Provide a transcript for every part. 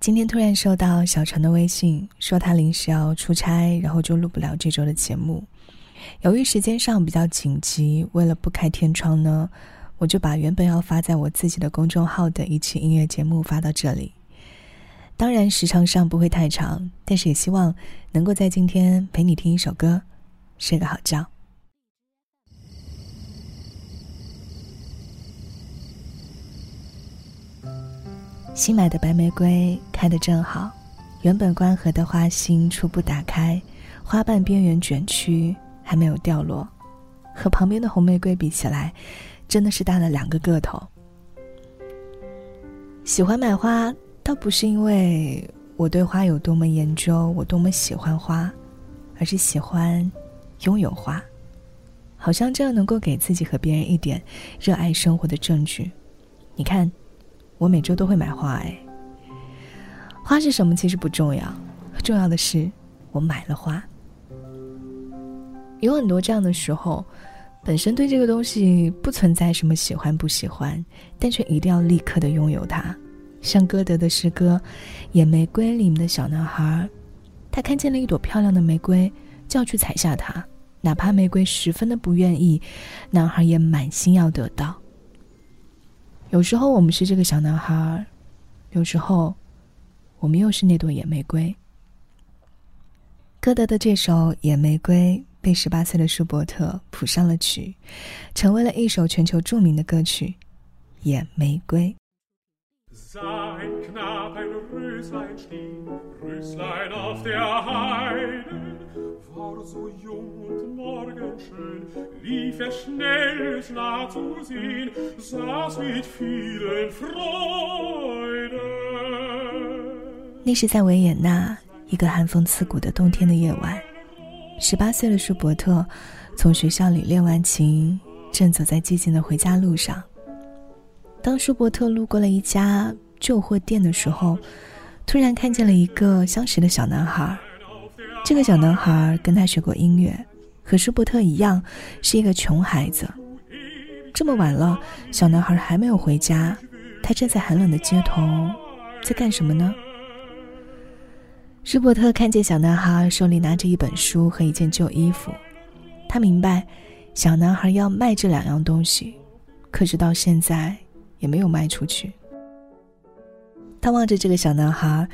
今天突然收到小陈的微信，说他临时要出差，然后就录不了这周的节目。由于时间上比较紧急，为了不开天窗呢，我就把原本要发在我自己的公众号的一期音乐节目发到这里。当然时长上不会太长，但是也希望能够在今天陪你听一首歌，睡个好觉。新买的白玫瑰开得正好，原本关合的花心初步打开，花瓣边缘卷曲，还没有掉落，和旁边的红玫瑰比起来，真的是大了两个个头。喜欢买花，倒不是因为我对花有多么研究，我多么喜欢花，而是喜欢拥有花，好像这样能够给自己和别人一点热爱生活的证据。你看。我每周都会买花，哎，花是什么其实不重要，重要的是我买了花。有很多这样的时候，本身对这个东西不存在什么喜欢不喜欢，但却一定要立刻的拥有它。像歌德的诗歌《野玫瑰》里面的小男孩，他看见了一朵漂亮的玫瑰，就要去采下它，哪怕玫瑰十分的不愿意，男孩也满心要得到。有时候我们是这个小男孩，有时候，我们又是那朵野玫瑰。歌德的这首《野玫瑰》被十八岁的舒伯特谱上了曲，成为了一首全球著名的歌曲《野玫瑰》。那是在维也纳一个寒风刺骨的冬天的夜晚，十八岁的舒伯特从学校里练完琴，正走在寂静的回家路上。当舒伯特路过了一家旧货店的时候，突然看见了一个相识的小男孩。这个小男孩跟他学过音乐，和舒伯特一样，是一个穷孩子。这么晚了，小男孩还没有回家，他站在寒冷的街头，在干什么呢？舒伯特看见小男孩手里拿着一本书和一件旧衣服，他明白，小男孩要卖这两样东西，可是到现在也没有卖出去。他望着这个小男孩，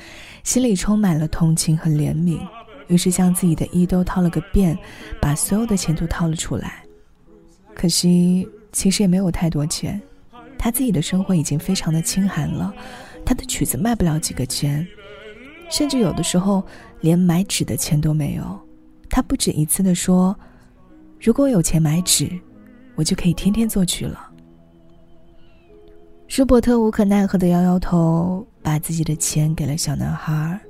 心里充满了同情和怜悯。于是将自己的衣兜掏了个遍，把所有的钱都掏了出来。可惜，其实也没有太多钱。他自己的生活已经非常的清寒了，他的曲子卖不了几个钱，甚至有的时候连买纸的钱都没有。他不止一次的说：“如果有钱买纸，我就可以天天作曲了。”舒伯特无可奈何的摇摇头，把自己的钱给了小男孩，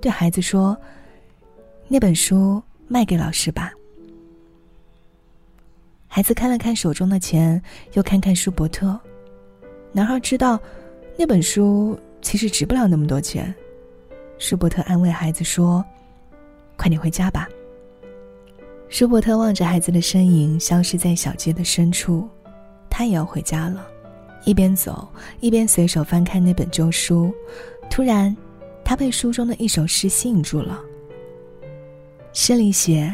对孩子说。那本书卖给老师吧。孩子看了看手中的钱，又看看舒伯特。男孩知道，那本书其实值不了那么多钱。舒伯特安慰孩子说：“快点回家吧。”舒伯特望着孩子的身影消失在小街的深处，他也要回家了。一边走，一边随手翻看那本旧书。突然，他被书中的一首诗吸引住了。诗里写：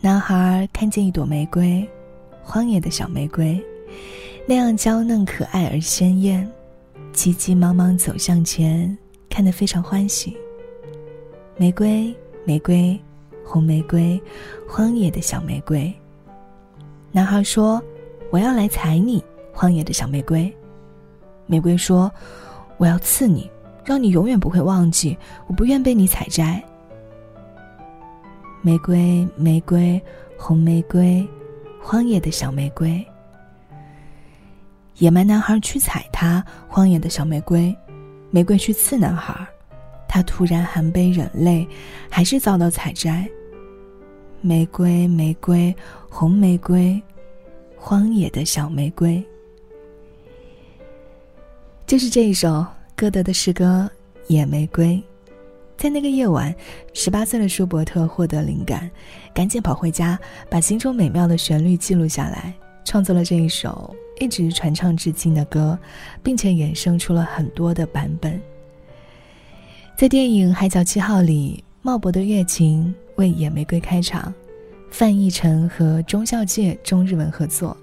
男孩看见一朵玫瑰，荒野的小玫瑰，那样娇嫩可爱而鲜艳，急急忙忙走向前，看得非常欢喜。玫瑰，玫瑰，红玫瑰，荒野的小玫瑰。男孩说：“我要来采你，荒野的小玫瑰。”玫瑰说：“我要刺你，让你永远不会忘记，我不愿被你采摘。”玫瑰，玫瑰，红玫瑰，荒野的小玫瑰。野蛮男孩去采它，荒野的小玫瑰，玫瑰去刺男孩，他突然含悲忍泪，还是遭到采摘。玫瑰，玫瑰，红玫瑰，荒野的小玫瑰。就是这一首歌德的诗歌《野玫瑰》。在那个夜晚，十八岁的舒伯特获得灵感，赶紧跑回家，把心中美妙的旋律记录下来，创作了这一首一直传唱至今的歌，并且衍生出了很多的版本，在电影《海角七号》里，茂博的乐琴为野玫瑰开场，范逸臣和中孝介中日文合作，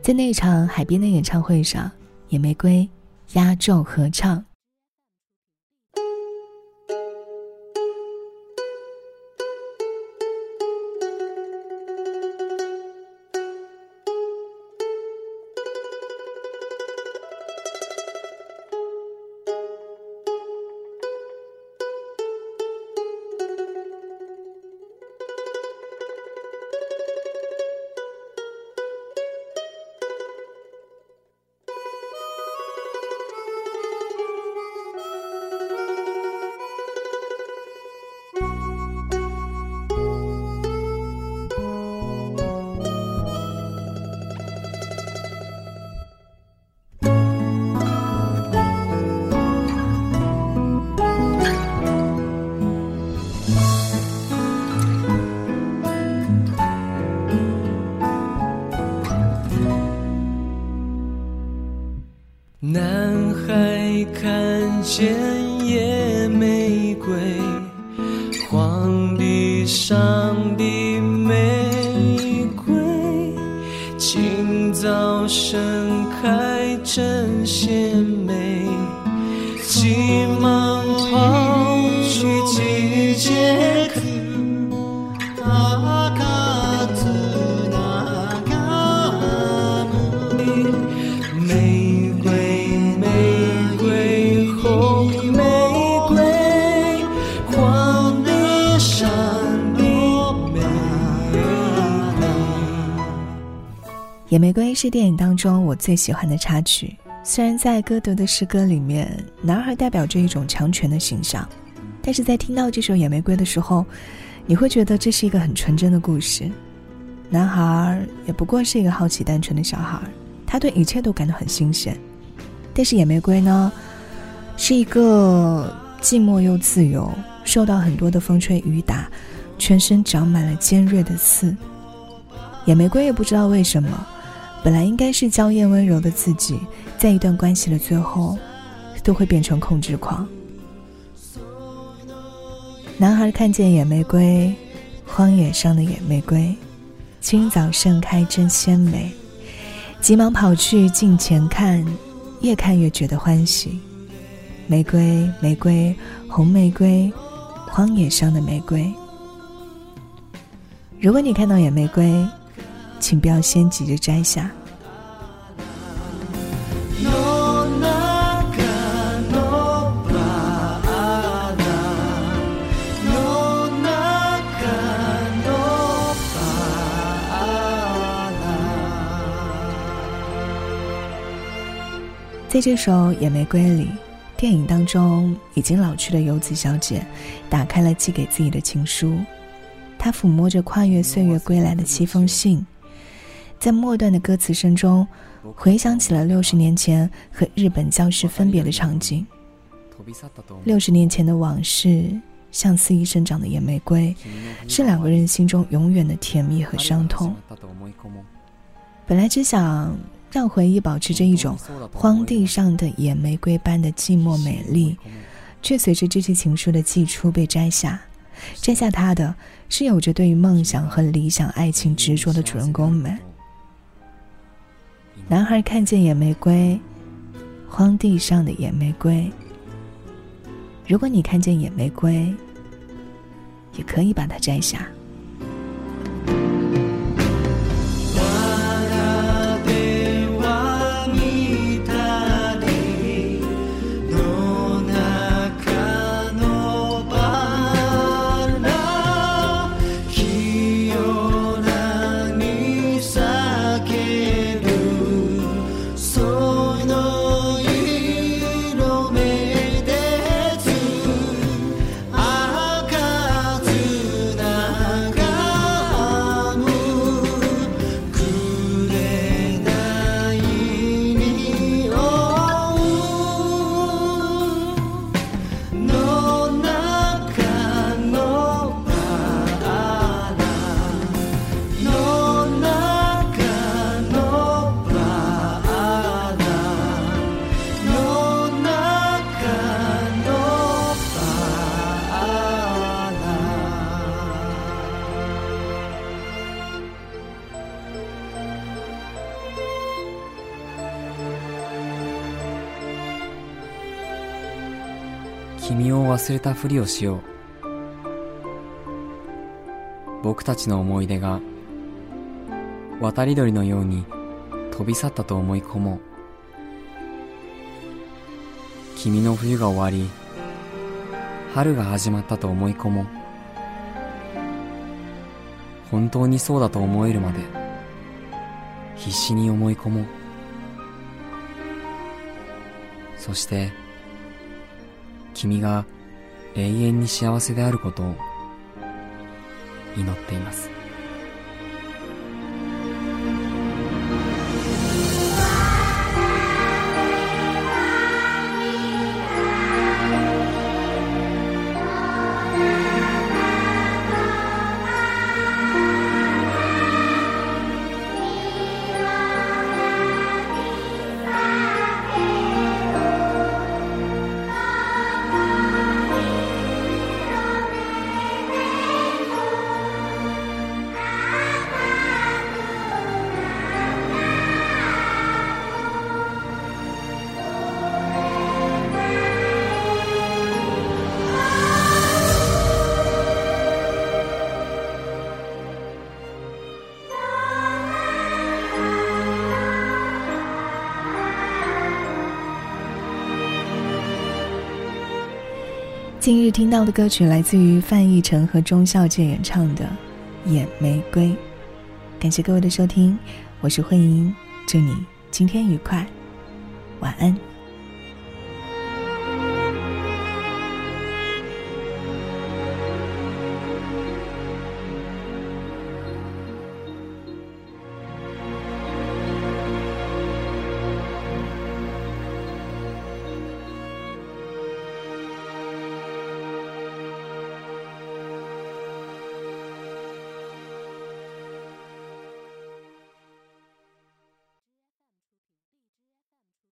在那场海边的演唱会上，野玫瑰压轴合唱。《还看见野玫瑰荒地上的玫瑰今早盛开争先野玫瑰是电影当中我最喜欢的插曲。虽然在歌德的诗歌里面，男孩代表着一种强权的形象，但是在听到这首《野玫瑰》的时候，你会觉得这是一个很纯真的故事。男孩也不过是一个好奇单纯的小孩，他对一切都感到很新鲜。但是《野玫瑰》呢，是一个寂寞又自由，受到很多的风吹雨打，全身长满了尖锐的刺。野玫瑰也不知道为什么。本来应该是娇艳温柔的自己，在一段关系的最后，都会变成控制狂。男孩看见野玫瑰，荒野上的野玫瑰，清早盛开真鲜美，急忙跑去近前看，越看越觉得欢喜。玫瑰，玫瑰，红玫瑰，荒野上的玫瑰。如果你看到野玫瑰，请不要先急着摘下。在这首《野玫瑰》里，电影当中已经老去的游子小姐，打开了寄给自己的情书。她抚摸着跨越岁月归来的七封信。在末段的歌词声中，回想起了六十年前和日本教师分别的场景。六十年前的往事，像肆意生长的野玫瑰，是两个人心中永远的甜蜜和伤痛。本来只想让回忆保持着一种荒地上的野玫瑰般的寂寞美丽，却随着这些情书的寄出被摘下。摘下它的是有着对于梦想和理想爱情执着的主人公们。男孩看见野玫瑰，荒地上的野玫瑰。如果你看见野玫瑰，也可以把它摘下。君を忘れたふりをしよう。僕たちの思い出が渡り鳥のように飛び去ったと思い込もう。君の冬が終わり春が始まったと思い込もう。本当にそうだと思えるまで必死に思い込もう。そして君が永遠に幸せであることを祈っています。今日听到的歌曲来自于范逸臣和钟孝健演唱的《野玫瑰》，感谢各位的收听，我是慧莹，祝你今天愉快，晚安。